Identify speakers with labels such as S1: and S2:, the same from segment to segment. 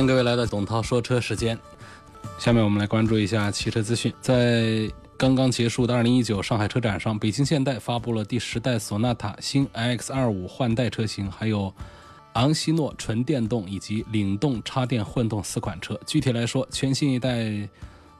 S1: 欢迎各位来到董涛说车时间。下面我们来关注一下汽车资讯。在刚刚结束的2019上海车展上，北京现代发布了第十代索纳塔新 iX25 换代车型，还有昂希诺纯电动以及领动插电混动四款车。具体来说，全新一代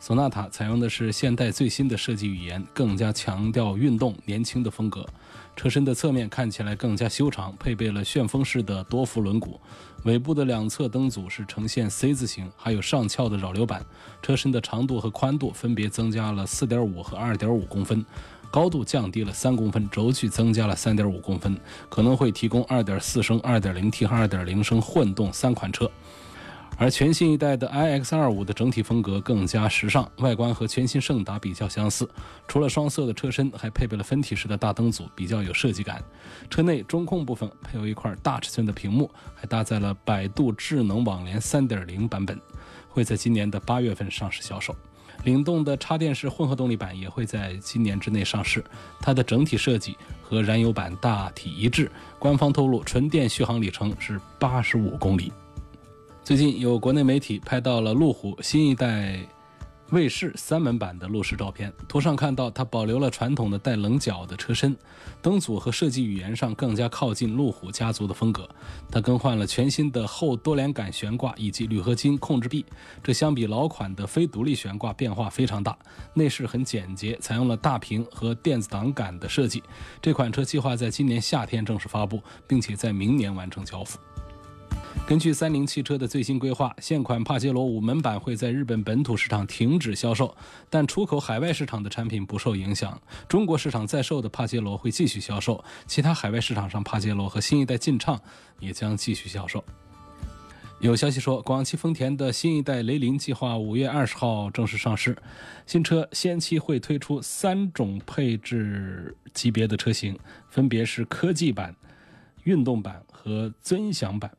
S1: 索纳塔采用的是现代最新的设计语言，更加强调运动年轻的风格。车身的侧面看起来更加修长，配备了旋风式的多辐轮毂。尾部的两侧灯组是呈现 C 字形，还有上翘的扰流板。车身的长度和宽度分别增加了4.5和2.5公分，高度降低了3公分，轴距增加了3.5公分，可能会提供2.4升、2.0T 和2.0升混动三款车。而全新一代的 iX25 的整体风格更加时尚，外观和全新胜达比较相似。除了双色的车身，还配备了分体式的大灯组，比较有设计感。车内中控部分配有一块大尺寸的屏幕，还搭载了百度智能网联3.0版本，会在今年的八月份上市销售。领动的插电式混合动力版也会在今年之内上市，它的整体设计和燃油版大体一致。官方透露，纯电续航里程是八十五公里。最近有国内媒体拍到了路虎新一代卫士三门版的路试照片，图上看到它保留了传统的带棱角的车身，灯组和设计语言上更加靠近路虎家族的风格。它更换了全新的后多连杆悬挂以及铝合金控制臂，这相比老款的非独立悬挂变化非常大。内饰很简洁，采用了大屏和电子档杆的设计。这款车计划在今年夏天正式发布，并且在明年完成交付。根据三菱汽车的最新规划，现款帕杰罗五门版会在日本本土市场停止销售，但出口海外市场的产品不受影响。中国市场在售的帕杰罗会继续销售，其他海外市场上帕杰罗和新一代劲畅也将继续销售。有消息说，广汽丰田的新一代雷凌计划五月二十号正式上市，新车先期会推出三种配置级别的车型，分别是科技版、运动版和尊享版。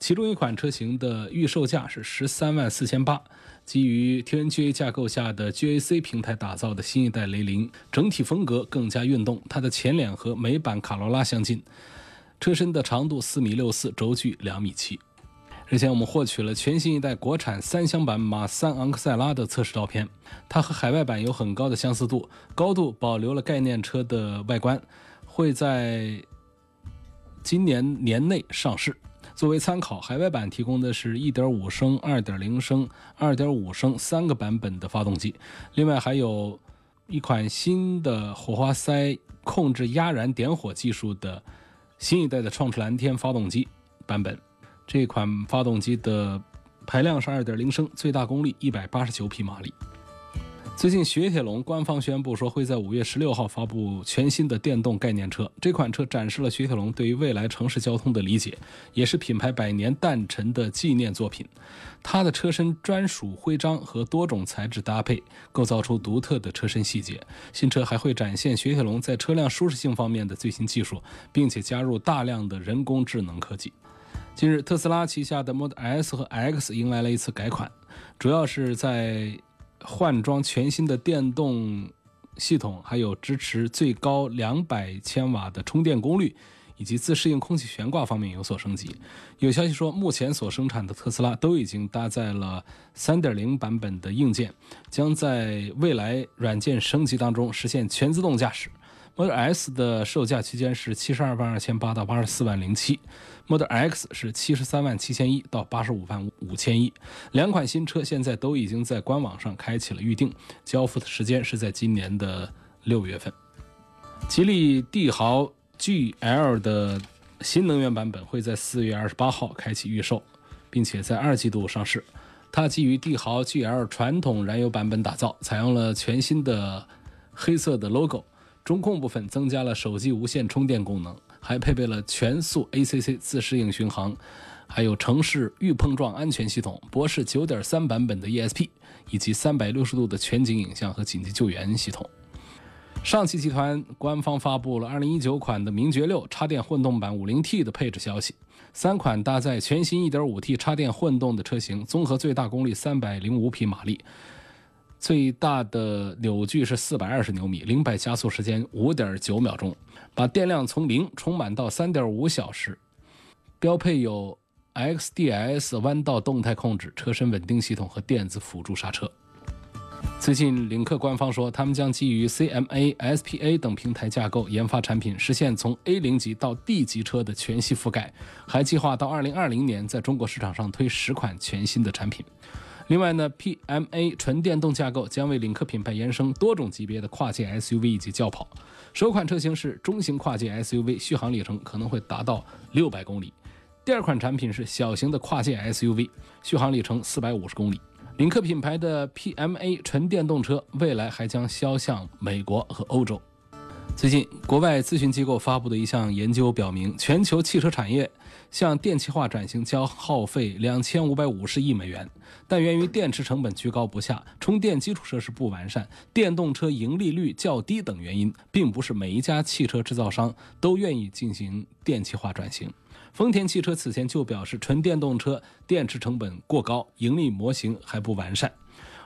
S1: 其中一款车型的预售价是十三万四千八，基于 TNGA 架构下的 GAC 平台打造的新一代雷凌，整体风格更加运动。它的前脸和美版卡罗拉相近，车身的长度四米六四，轴距两米七。日前我们获取了全新一代国产三厢版马三昂克赛拉的测试照片，它和海外版有很高的相似度，高度保留了概念车的外观，会在今年年内上市。作为参考，海外版提供的是1.5升、2.0升、2.5升三个版本的发动机，另外还有一款新的火花塞控制压燃点火技术的新一代的创驰蓝天发动机版本。这款发动机的排量是2.0升，最大功率189匹马力。最近，雪铁龙官方宣布说会在五月十六号发布全新的电动概念车。这款车展示了雪铁龙对于未来城市交通的理解，也是品牌百年诞辰的纪念作品。它的车身专属徽章和多种材质搭配，构造出独特的车身细节。新车还会展现雪铁龙在车辆舒适性方面的最新技术，并且加入大量的人工智能科技。近日，特斯拉旗下的 Model S 和 X 迎来了一次改款，主要是在。换装全新的电动系统，还有支持最高两百千瓦的充电功率，以及自适应空气悬挂方面有所升级。有消息说，目前所生产的特斯拉都已经搭载了三点零版本的硬件，将在未来软件升级当中实现全自动驾驶。Model S 的售价区间是七十二万二千八到八十四万零七，Model X 是七十三万七千一到八十五万五千一。两款新车现在都已经在官网上开启了预定，交付的时间是在今年的六月份。吉利帝豪 GL 的新能源版本会在四月二十八号开启预售，并且在二季度上市。它基于帝豪 GL 传统燃油版本打造，采用了全新的黑色的 logo。中控部分增加了手机无线充电功能，还配备了全速 ACC 自适应巡航还有城市预碰撞安全系统、博士九点三版本的 ESP，以及三百六十度的全景影像和紧急救援系统。上汽集团官方发布了2019款的名爵六插电混动版 50T 的配置消息。三款搭载全新 1.5T 插电混动的车型，综合最大功率305匹马力，最大的扭矩是420牛米，零百加速时间5.9秒钟，把电量从零充满到3.5小时。标配有 XDS 弯道动态控制、车身稳定系统和电子辅助刹车。最近，领克官方说，他们将基于 CMA、SPA 等平台架构研发产品，实现从 A 零级到 D 级车的全系覆盖。还计划到2020年在中国市场上推十款全新的产品。另外呢，PMA 纯电动架构将为领克品牌延伸多种级别的跨界 SUV 以及轿跑。首款车型是中型跨界 SUV，续航里程可能会达到六百公里。第二款产品是小型的跨界 SUV，续航里程四百五十公里。领克品牌的 PMA 纯电动车未来还将销向美国和欧洲。最近，国外咨询机构发布的一项研究表明，全球汽车产业向电气化转型将耗费两千五百五十亿美元，但源于电池成本居高不下、充电基础设施不完善、电动车盈利率较低等原因，并不是每一家汽车制造商都愿意进行电气化转型。丰田汽车此前就表示，纯电动车电池成本过高，盈利模型还不完善。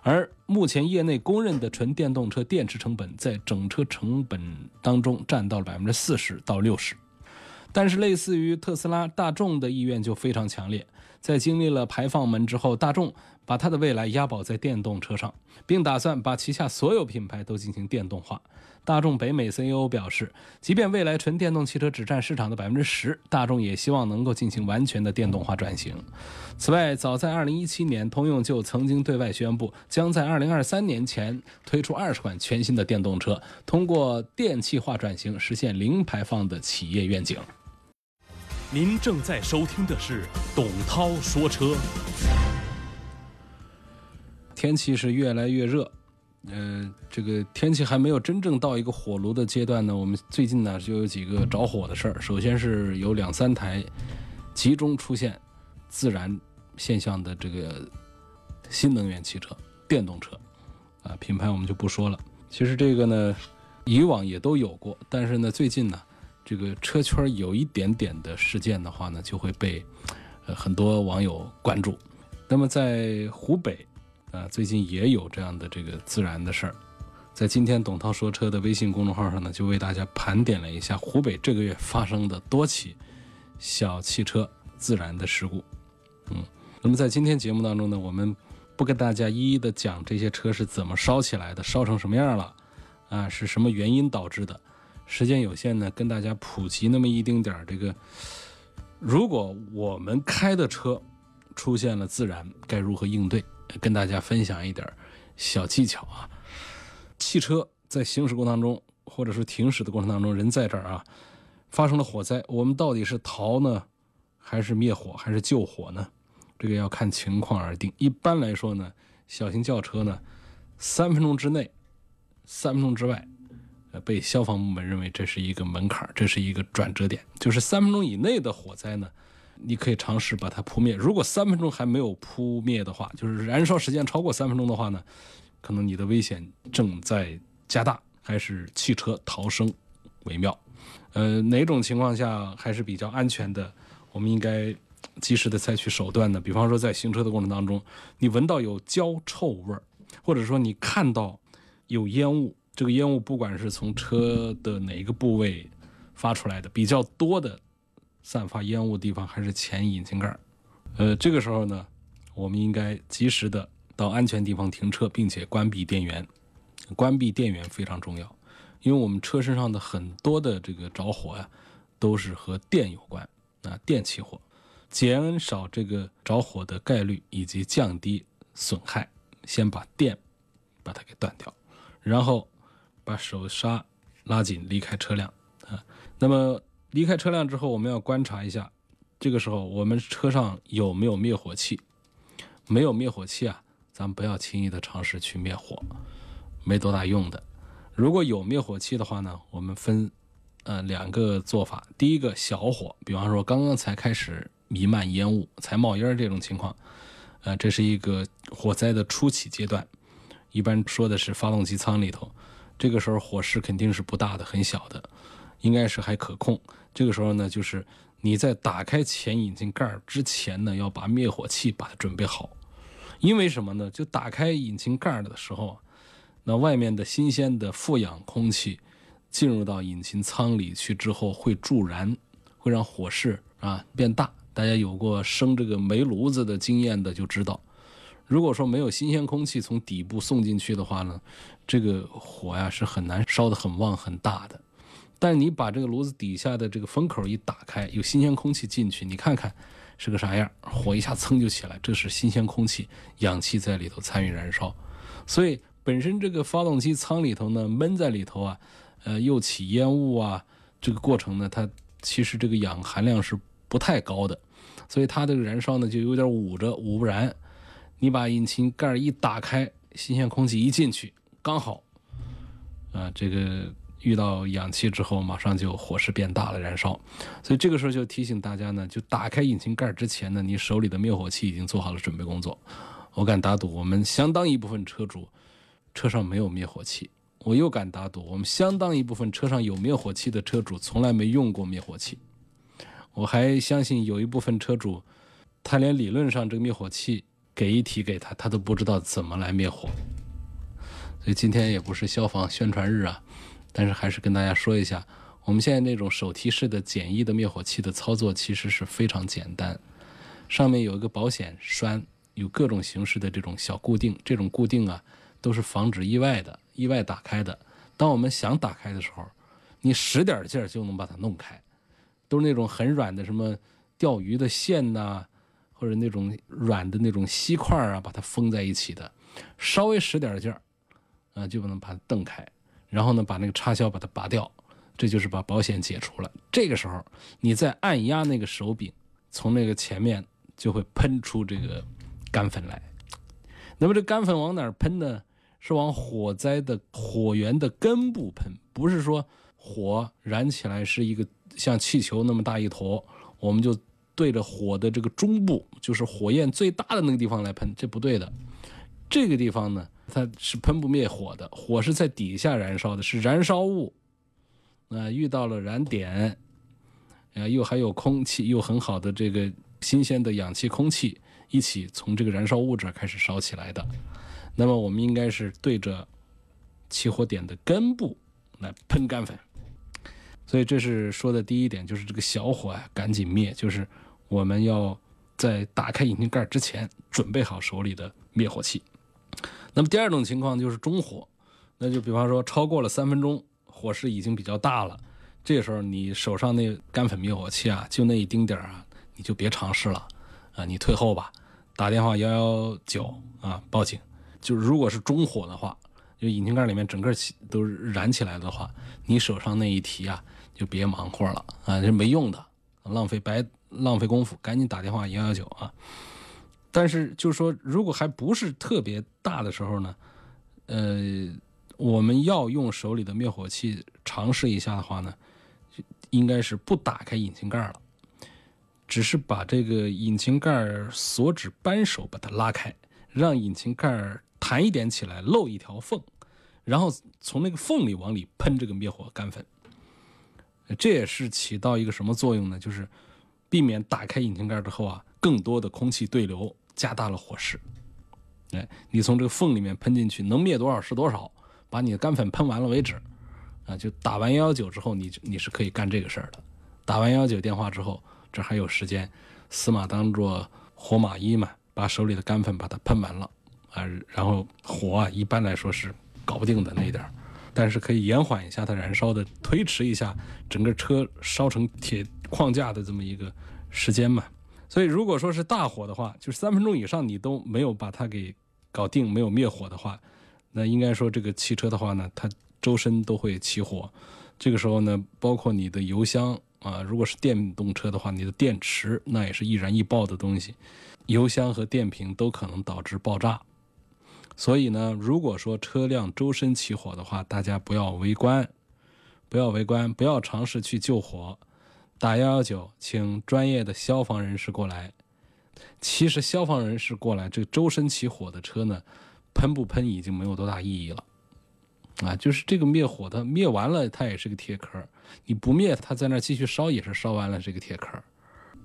S1: 而目前业内公认的纯电动车电池成本在整车成本当中占到了百分之四十到六十。但是，类似于特斯拉、大众的意愿就非常强烈。在经历了排放门之后，大众把它的未来押宝在电动车上，并打算把旗下所有品牌都进行电动化。大众北美 CEO 表示，即便未来纯电动汽车只占市场的百分之十，大众也希望能够进行完全的电动化转型。此外，早在二零一七年，通用就曾经对外宣布，将在二零二三年前推出二十款全新的电动车，通过电气化转型实现零排放的企业愿景。
S2: 您正在收听的是董涛说车。
S1: 天气是越来越热，呃，这个天气还没有真正到一个火炉的阶段呢。我们最近呢就有几个着火的事儿。首先是有两三台集中出现自燃现象的这个新能源汽车、电动车，啊，品牌我们就不说了。其实这个呢，以往也都有过，但是呢，最近呢。这个车圈有一点点的事件的话呢，就会被呃很多网友关注。那么在湖北啊，最近也有这样的这个自燃的事儿。在今天董涛说车的微信公众号上呢，就为大家盘点了一下湖北这个月发生的多起小汽车自燃的事故。嗯，那么在今天节目当中呢，我们不跟大家一一的讲这些车是怎么烧起来的，烧成什么样了，啊，是什么原因导致的。时间有限呢，跟大家普及那么一丁点儿这个，如果我们开的车出现了自燃，该如何应对？跟大家分享一点小技巧啊。汽车在行驶过程当中，或者是停驶的过程当中，人在这儿啊，发生了火灾，我们到底是逃呢，还是灭火，还是救火呢？这个要看情况而定。一般来说呢，小型轿车呢，三分钟之内，三分钟之外。被消防部门认为这是一个门槛，这是一个转折点，就是三分钟以内的火灾呢，你可以尝试把它扑灭。如果三分钟还没有扑灭的话，就是燃烧时间超过三分钟的话呢，可能你的危险正在加大，还是汽车逃生为妙。呃，哪种情况下还是比较安全的？我们应该及时的采取手段呢？比方说在行车的过程当中，你闻到有焦臭味儿，或者说你看到有烟雾。这个烟雾不管是从车的哪一个部位发出来的，比较多的散发烟雾的地方还是前引擎盖呃，这个时候呢，我们应该及时的到安全地方停车，并且关闭电源。关闭电源非常重要，因为我们车身上的很多的这个着火呀，都是和电有关啊，电起火，减少这个着火的概率以及降低损害，先把电把它给断掉，然后。把手刹拉紧，离开车辆啊。那么离开车辆之后，我们要观察一下，这个时候我们车上有没有灭火器？没有灭火器啊，咱不要轻易的尝试去灭火，没多大用的。如果有灭火器的话呢，我们分呃两个做法。第一个小火，比方说刚刚才开始弥漫烟雾，才冒烟这种情况。呃，这是一个火灾的初期阶段，一般说的是发动机舱里头，这个时候火势肯定是不大的，很小的，应该是还可控。这个时候呢，就是你在打开前引擎盖之前呢，要把灭火器把它准备好，因为什么呢？就打开引擎盖的时候，那外面的新鲜的富氧空气进入到引擎舱里去之后，会助燃，会让火势啊变大。大家有过生这个煤炉子的经验的就知道，如果说没有新鲜空气从底部送进去的话呢，这个火呀是很难烧得很旺很大的。但你把这个炉子底下的这个风口一打开，有新鲜空气进去，你看看是个啥样，火一下噌就起来，这是新鲜空气，氧气在里头参与燃烧。所以本身这个发动机舱里头呢闷在里头啊，呃又起烟雾啊，这个过程呢它其实这个氧含量是。不太高的，所以它这个燃烧呢就有点捂着，捂不燃。你把引擎盖一打开，新鲜空气一进去，刚好，啊，这个遇到氧气之后，马上就火势变大了，燃烧。所以这个时候就提醒大家呢，就打开引擎盖之前呢，你手里的灭火器已经做好了准备工作。我敢打赌，我们相当一部分车主车上没有灭火器。我又敢打赌，我们相当一部分车上有灭火器的车主从来没用过灭火器。我还相信有一部分车主，他连理论上这个灭火器给一提给他，他都不知道怎么来灭火。所以今天也不是消防宣传日啊，但是还是跟大家说一下，我们现在那种手提式的简易的灭火器的操作其实是非常简单，上面有一个保险栓，有各种形式的这种小固定，这种固定啊都是防止意外的，意外打开的。当我们想打开的时候，你使点劲就能把它弄开。都是那种很软的，什么钓鱼的线呐，或者那种软的那种锡块啊，把它封在一起的，稍微使点劲儿，啊，就不能把它蹬开。然后呢，把那个插销把它拔掉，这就是把保险解除了。这个时候，你再按压那个手柄，从那个前面就会喷出这个干粉来。那么这干粉往哪儿喷呢？是往火灾的火源的根部喷，不是说火燃起来是一个。像气球那么大一坨，我们就对着火的这个中部，就是火焰最大的那个地方来喷，这不对的。这个地方呢，它是喷不灭火的，火是在底下燃烧的，是燃烧物。啊，遇到了燃点，啊，又还有空气，又很好的这个新鲜的氧气空气一起从这个燃烧物质开始烧起来的。那么我们应该是对着起火点的根部来喷干粉。所以这是说的第一点，就是这个小火啊，赶紧灭。就是我们要在打开引擎盖之前，准备好手里的灭火器。那么第二种情况就是中火，那就比方说超过了三分钟，火势已经比较大了，这时候你手上那干粉灭火器啊，就那一丁点儿啊，你就别尝试了啊，你退后吧，打电话幺幺九啊报警。就是如果是中火的话，就引擎盖里面整个起都燃起来的话，你手上那一提啊。就别忙活了啊，这没用的，浪费白浪费功夫，赶紧打电话幺幺九啊！但是就是说，如果还不是特别大的时候呢，呃，我们要用手里的灭火器尝试一下的话呢，应该是不打开引擎盖了，只是把这个引擎盖锁止扳手把它拉开，让引擎盖弹一点起来，漏一条缝，然后从那个缝里往里喷这个灭火干粉。这也是起到一个什么作用呢？就是避免打开引擎盖之后啊，更多的空气对流，加大了火势。哎，你从这个缝里面喷进去，能灭多少是多少，把你的干粉喷完了为止。啊，就打完幺幺九之后，你你是可以干这个事儿的。打完幺幺九电话之后，这还有时间，死马当做活马医嘛，把手里的干粉把它喷完了啊，然后火啊，一般来说是搞不定的那点儿。但是可以延缓一下它燃烧的，推迟一下整个车烧成铁框架的这么一个时间嘛。所以如果说是大火的话，就是三分钟以上你都没有把它给搞定，没有灭火的话，那应该说这个汽车的话呢，它周身都会起火。这个时候呢，包括你的油箱啊，如果是电动车的话，你的电池那也是易燃易爆的东西，油箱和电瓶都可能导致爆炸。所以呢，如果说车辆周身起火的话，大家不要围观，不要围观，不要尝试去救火。打幺幺九，请专业的消防人士过来。其实消防人士过来，这个周身起火的车呢，喷不喷已经没有多大意义了。啊，就是这个灭火的灭完了，它也是个铁壳；你不灭，它在那继续烧也是烧完了这个铁壳。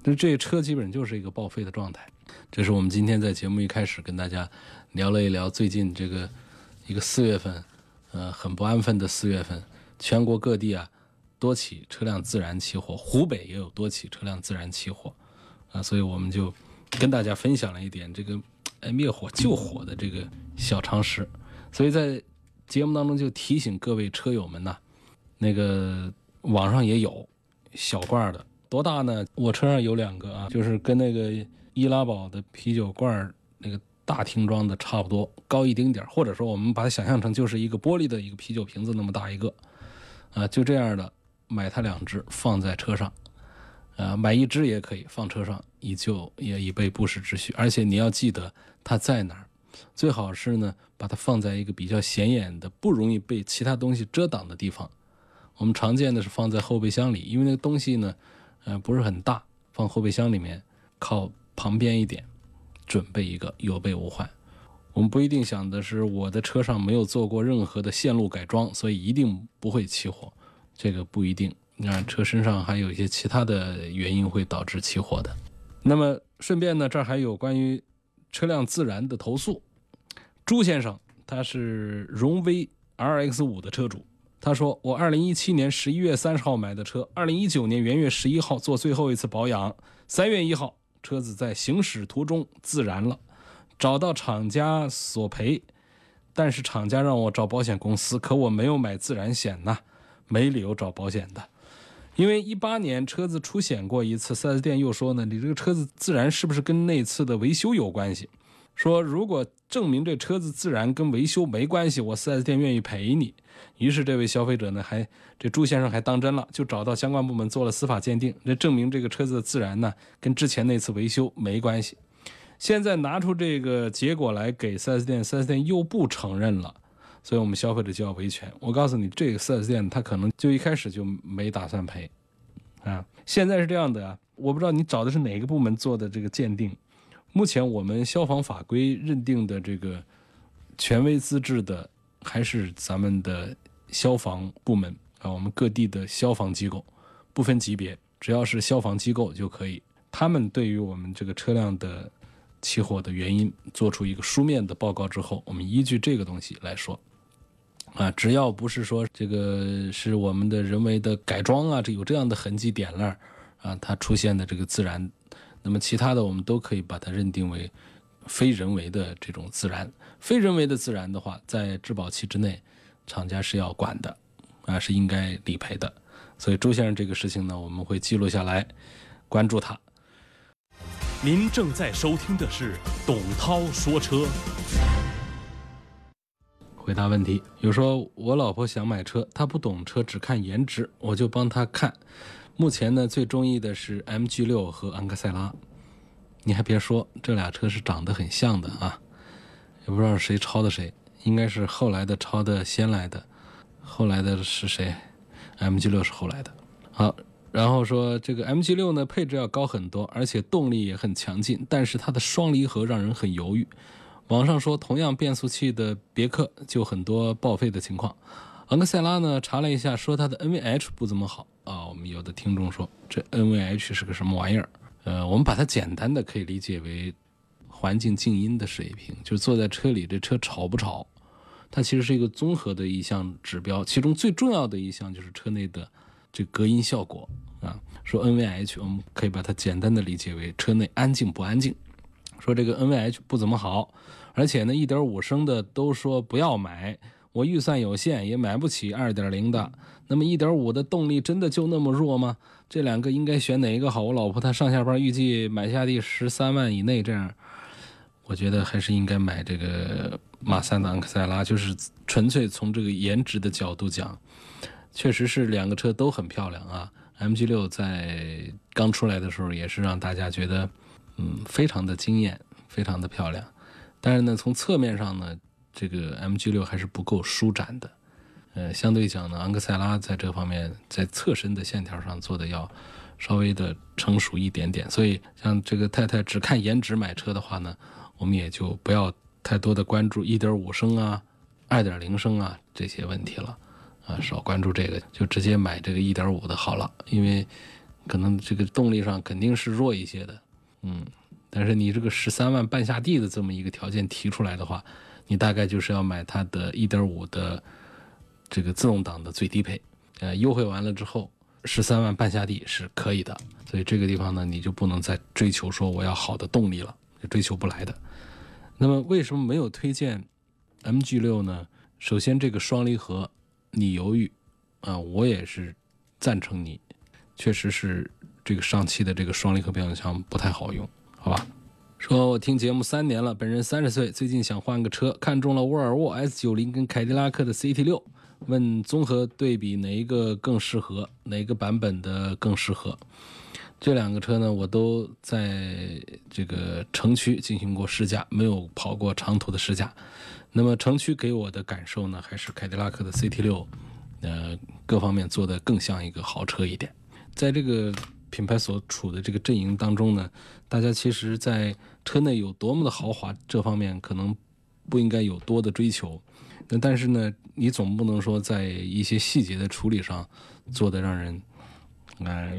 S1: 那这车基本就是一个报废的状态。这是我们今天在节目一开始跟大家聊了一聊最近这个一个四月份，呃，很不安分的四月份，全国各地啊多起车辆自燃起火，湖北也有多起车辆自燃起火，啊，所以我们就跟大家分享了一点这个哎灭火救火的这个小常识。所以在节目当中就提醒各位车友们呐，那个网上也有小罐的，多大呢？我车上有两个啊，就是跟那个易拉宝的啤酒罐那个大瓶装的差不多，高一丁点或者说我们把它想象成就是一个玻璃的一个啤酒瓶子那么大一个，啊，就这样的买它两只放在车上，啊，买一只也可以放车上，以就也以备不时之需。而且你要记得它在哪儿。最好是呢，把它放在一个比较显眼的、不容易被其他东西遮挡的地方。我们常见的是放在后备箱里，因为那个东西呢，呃，不是很大，放后备箱里面，靠旁边一点，准备一个有备无患。我们不一定想的是我的车上没有做过任何的线路改装，所以一定不会起火，这个不一定。那车身上还有一些其他的原因会导致起火的。那么顺便呢，这儿还有关于。车辆自燃的投诉，朱先生他是荣威 RX 五的车主，他说我二零一七年十一月三十号买的车，二零一九年元月十一号做最后一次保养，三月一号车子在行驶途中自燃了，找到厂家索赔，但是厂家让我找保险公司，可我没有买自燃险呐，没理由找保险的。因为一八年车子出险过一次，4S 店又说呢，你这个车子自燃是不是跟那次的维修有关系？说如果证明这车子自燃跟维修没关系，我 4S 店愿意赔你。于是这位消费者呢，还这朱先生还当真了，就找到相关部门做了司法鉴定，这证明这个车子的自燃呢跟之前那次维修没关系。现在拿出这个结果来给 4S 店，4S 店又不承认了。所以我们消费者就要维权。我告诉你，这个 4S 店他可能就一开始就没打算赔，啊，现在是这样的啊，我不知道你找的是哪个部门做的这个鉴定。目前我们消防法规认定的这个权威资质的，还是咱们的消防部门啊，我们各地的消防机构，不分级别，只要是消防机构就可以。他们对于我们这个车辆的起火的原因做出一个书面的报告之后，我们依据这个东西来说。啊，只要不是说这个是我们的人为的改装啊，这有这样的痕迹点那啊，它出现的这个自燃，那么其他的我们都可以把它认定为非人为的这种自燃。非人为的自燃的话，在质保期之内，厂家是要管的，啊，是应该理赔的。所以周先生这个事情呢，我们会记录下来，关注他。
S2: 您正在收听的是董涛说车。
S1: 回答问题，有说我老婆想买车，她不懂车，只看颜值，我就帮她看。目前呢，最中意的是 MG 六和昂克赛拉。你还别说，这俩车是长得很像的啊，也不知道谁抄的谁，应该是后来的抄的先来的，后来的是谁？MG 六是后来的。好，然后说这个 MG 六呢，配置要高很多，而且动力也很强劲，但是它的双离合让人很犹豫。网上说，同样变速器的别克就很多报废的情况。昂克赛拉呢，查了一下，说它的 NVH 不怎么好啊。我们有的听众说，这 NVH 是个什么玩意儿？呃，我们把它简单的可以理解为环境静音的水平，就是坐在车里这车吵不吵？它其实是一个综合的一项指标，其中最重要的一项就是车内的这隔音效果啊。说 NVH，我们可以把它简单的理解为车内安静不安静。说这个 NVH 不怎么好。而且呢，一点五升的都说不要买，我预算有限，也买不起二点零的。那么一点五的动力真的就那么弱吗？这两个应该选哪一个好？我老婆她上下班预计买下第十三万以内，这样，我觉得还是应该买这个马三的昂克赛拉。就是纯粹从这个颜值的角度讲，确实是两个车都很漂亮啊。MG 六在刚出来的时候也是让大家觉得，嗯，非常的惊艳，非常的漂亮。但是呢，从侧面上呢，这个 MG 六还是不够舒展的。呃，相对讲呢，昂克赛拉在这方面在侧身的线条上做的要稍微的成熟一点点。所以像这个太太只看颜值买车的话呢，我们也就不要太多的关注1.5升啊、2.0升啊这些问题了，啊，少关注这个，就直接买这个1.5的好了，因为可能这个动力上肯定是弱一些的，嗯。但是你这个十三万半下地的这么一个条件提出来的话，你大概就是要买它的1.5的这个自动挡的最低配，呃，优惠完了之后，十三万半下地是可以的。所以这个地方呢，你就不能再追求说我要好的动力了，追求不来的。那么为什么没有推荐 MG6 呢？首先这个双离合，你犹豫啊，我也是赞成你，确实是这个上汽的这个双离合变速箱不太好用。好吧，说我听节目三年了，本人三十岁，最近想换个车，看中了沃尔沃 S 九零跟凯迪拉克的 CT 六，问综合对比哪一个更适合，哪个版本的更适合？这两个车呢，我都在这个城区进行过试驾，没有跑过长途的试驾。那么城区给我的感受呢，还是凯迪拉克的 CT 六，呃，各方面做的更像一个豪车一点，在这个。品牌所处的这个阵营当中呢，大家其实，在车内有多么的豪华这方面，可能不应该有多的追求。那但是呢，你总不能说在一些细节的处理上做的让人呃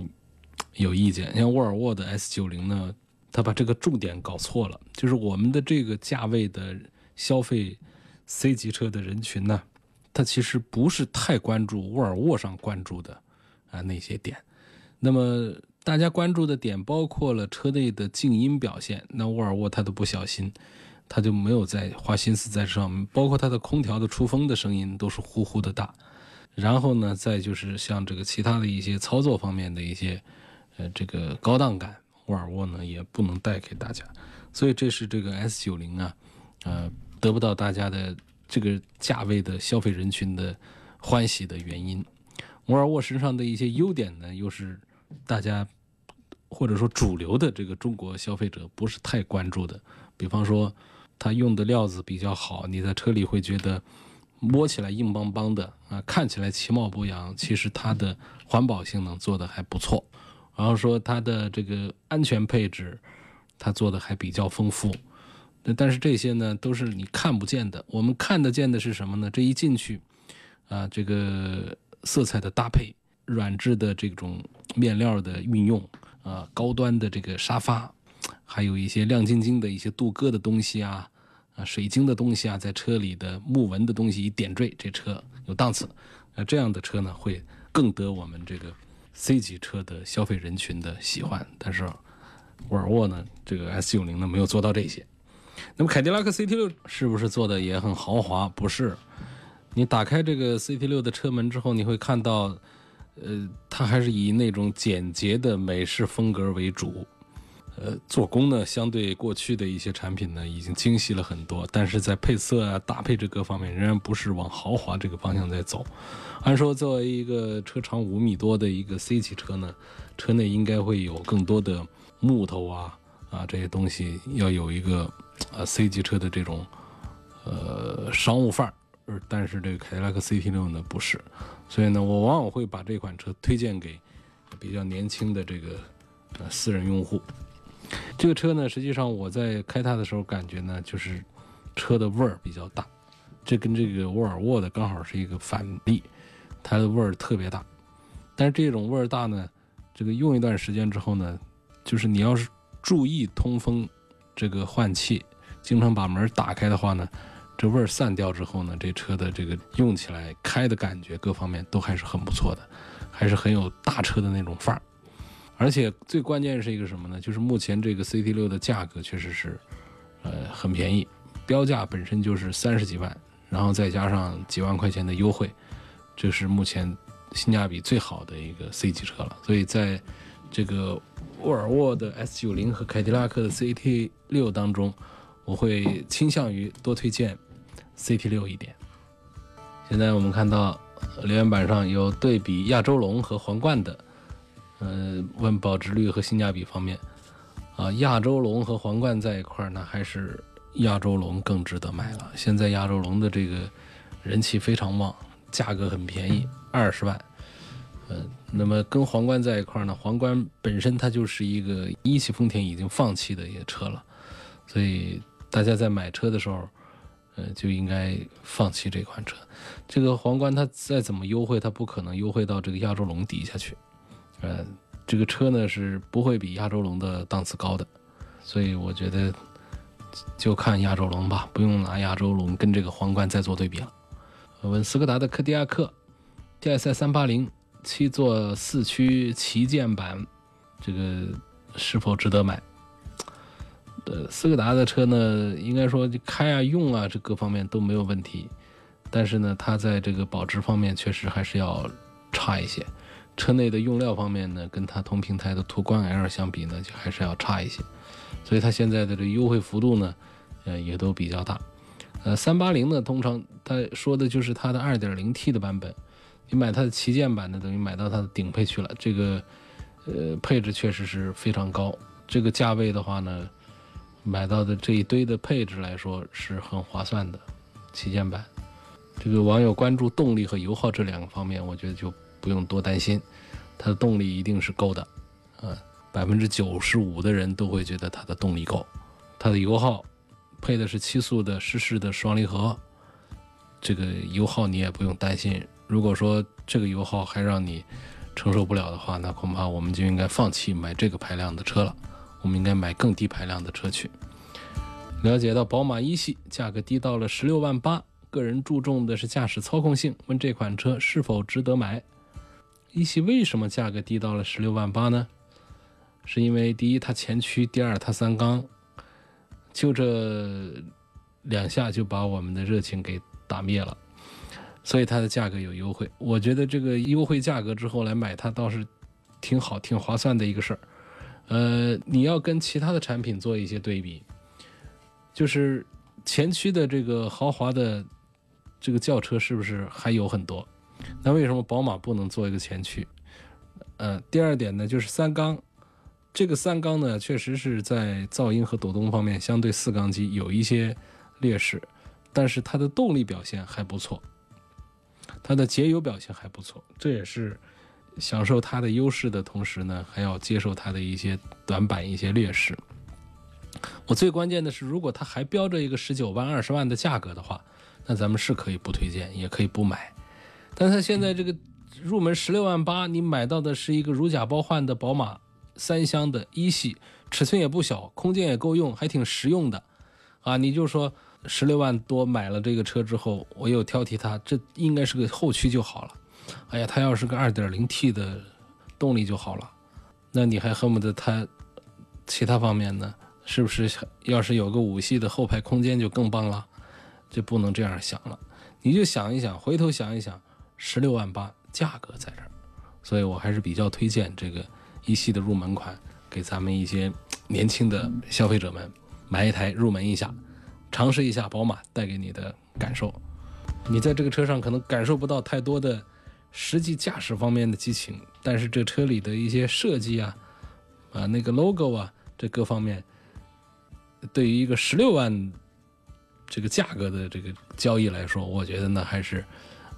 S1: 有意见。像沃尔沃的 S 九零呢，它把这个重点搞错了，就是我们的这个价位的消费 C 级车的人群呢，他其实不是太关注沃尔沃上关注的啊那些点。那么大家关注的点包括了车内的静音表现，那沃尔沃它都不小心，它就没有在花心思在这上面，包括它的空调的出风的声音都是呼呼的大。然后呢，再就是像这个其他的一些操作方面的一些，呃，这个高档感，沃尔沃呢也不能带给大家。所以这是这个 S 九零啊，呃，得不到大家的这个价位的消费人群的欢喜的原因。沃尔沃身上的一些优点呢，又是。大家或者说主流的这个中国消费者不是太关注的，比方说它用的料子比较好，你在车里会觉得摸起来硬邦邦的啊，看起来其貌不扬，其实它的环保性能做的还不错。然后说它的这个安全配置，它做的还比较丰富。但是这些呢都是你看不见的，我们看得见的是什么呢？这一进去啊，这个色彩的搭配。软质的这种面料的运用啊，高端的这个沙发，还有一些亮晶晶的一些镀铬的东西啊，啊，水晶的东西啊，在车里的木纹的东西一点缀，这车有档次。那这样的车呢，会更得我们这个 C 级车的消费人群的喜欢。但是沃尔沃呢，这个 S 九零呢，没有做到这些。那么凯迪拉克 CT 六是不是做的也很豪华？不是。你打开这个 CT 六的车门之后，你会看到。呃，它还是以那种简洁的美式风格为主，呃，做工呢，相对过去的一些产品呢，已经精细了很多，但是在配色啊、搭配这各方面，仍然不是往豪华这个方向在走。按说，作为一个车长五米多的一个 C 级车呢，车内应该会有更多的木头啊啊这些东西，要有一个呃 C 级车的这种呃商务范儿。但是这个凯迪拉克 CT 六呢不是，所以呢，我往往会把这款车推荐给比较年轻的这个呃私人用户。这个车呢，实际上我在开它的时候感觉呢，就是车的味儿比较大，这跟这个沃尔沃的刚好是一个反例，它的味儿特别大。但是这种味儿大呢，这个用一段时间之后呢，就是你要是注意通风、这个换气，经常把门打开的话呢。这味儿散掉之后呢，这车的这个用起来开的感觉各方面都还是很不错的，还是很有大车的那种范儿。而且最关键是一个什么呢？就是目前这个 CT 六的价格确实是，呃，很便宜，标价本身就是三十几万，然后再加上几万块钱的优惠，这是目前性价比最好的一个 C 级车了。所以在这个沃尔沃的 S 九零和凯迪拉克的 CT 六当中，我会倾向于多推荐。CT 六一点，现在我们看到留言板上有对比亚洲龙和皇冠的，呃，问保值率和性价比方面，啊，亚洲龙和皇冠在一块儿呢，还是亚洲龙更值得买了。现在亚洲龙的这个人气非常旺，价格很便宜，二十万，呃，那么跟皇冠在一块儿呢，皇冠本身它就是一个一汽丰田已经放弃的一个车了，所以大家在买车的时候，就应该放弃这款车。这个皇冠它再怎么优惠，它不可能优惠到这个亚洲龙底下去。呃，这个车呢是不会比亚洲龙的档次高的，所以我觉得就看亚洲龙吧，不用拿亚洲龙跟这个皇冠再做对比了。问斯柯达的柯迪亚克 TSI 三八零。七座四驱旗舰版，这个是否值得买？呃，斯柯达的车呢，应该说开啊、用啊，这各方面都没有问题。但是呢，它在这个保值方面确实还是要差一些。车内的用料方面呢，跟它同平台的途观 L 相比呢，就还是要差一些。所以它现在的这优惠幅度呢，呃，也都比较大。呃，三八零呢，通常它说的就是它的 2.0T 的版本。你买它的旗舰版的，等于买到它的顶配去了。这个，呃，配置确实是非常高。这个价位的话呢，买到的这一堆的配置来说是很划算的。旗舰版，这个网友关注动力和油耗这两个方面，我觉得就不用多担心，它的动力一定是够的。啊，百分之九十五的人都会觉得它的动力够。它的油耗，配的是七速的湿式的双离合，这个油耗你也不用担心。如果说这个油耗还让你承受不了的话，那恐怕我们就应该放弃买这个排量的车了。我们应该买更低排量的车去。了解到宝马一系价格低到了十六万八，个人注重的是驾驶操控性，问这款车是否值得买？一系为什么价格低到了十六万八呢？是因为第一它前驱，第二它三缸，就这两下就把我们的热情给打灭了。所以它的价格有优惠，我觉得这个优惠价格之后来买它倒是挺好、挺划算的一个事儿。呃，你要跟其他的产品做一些对比，就是前驱的这个豪华的这个轿车是不是还有很多？那为什么宝马不能做一个前驱？呃，第二点呢，就是三缸，这个三缸呢确实是在噪音和抖动方面相对四缸机有一些劣势，但是它的动力表现还不错。它的节油表现还不错，这也是享受它的优势的同时呢，还要接受它的一些短板、一些劣势。我最关键的是，如果它还标着一个十九万、二十万的价格的话，那咱们是可以不推荐，也可以不买。但它现在这个入门十六万八，你买到的是一个如假包换的宝马三厢的一系，尺寸也不小，空间也够用，还挺实用的啊！你就说。十六万多买了这个车之后，我又挑剔它，这应该是个后驱就好了。哎呀，它要是个二点零 T 的动力就好了。那你还恨不得它其他方面呢？是不是？要是有个五系的后排空间就更棒了。就不能这样想了。你就想一想，回头想一想，十六万八价格在这儿，所以我还是比较推荐这个一系的入门款，给咱们一些年轻的消费者们买一台入门一下。尝试一下宝马带给你的感受，你在这个车上可能感受不到太多的实际驾驶方面的激情，但是这车里的一些设计啊，啊那个 logo 啊，这各方面，对于一个十六万这个价格的这个交易来说，我觉得呢还是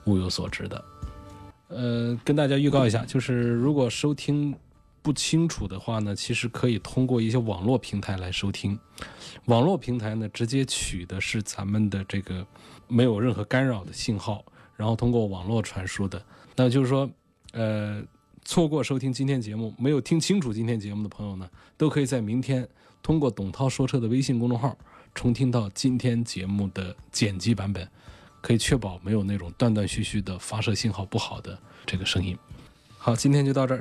S1: 物有所值的。呃，跟大家预告一下，就是如果收听。不清楚的话呢，其实可以通过一些网络平台来收听。网络平台呢，直接取的是咱们的这个没有任何干扰的信号，然后通过网络传输的。那就是说，呃，错过收听今天节目，没有听清楚今天节目的朋友呢，都可以在明天通过董涛说车的微信公众号重听到今天节目的剪辑版本，可以确保没有那种断断续续的发射信号不好的这个声音。好，今天就到这儿。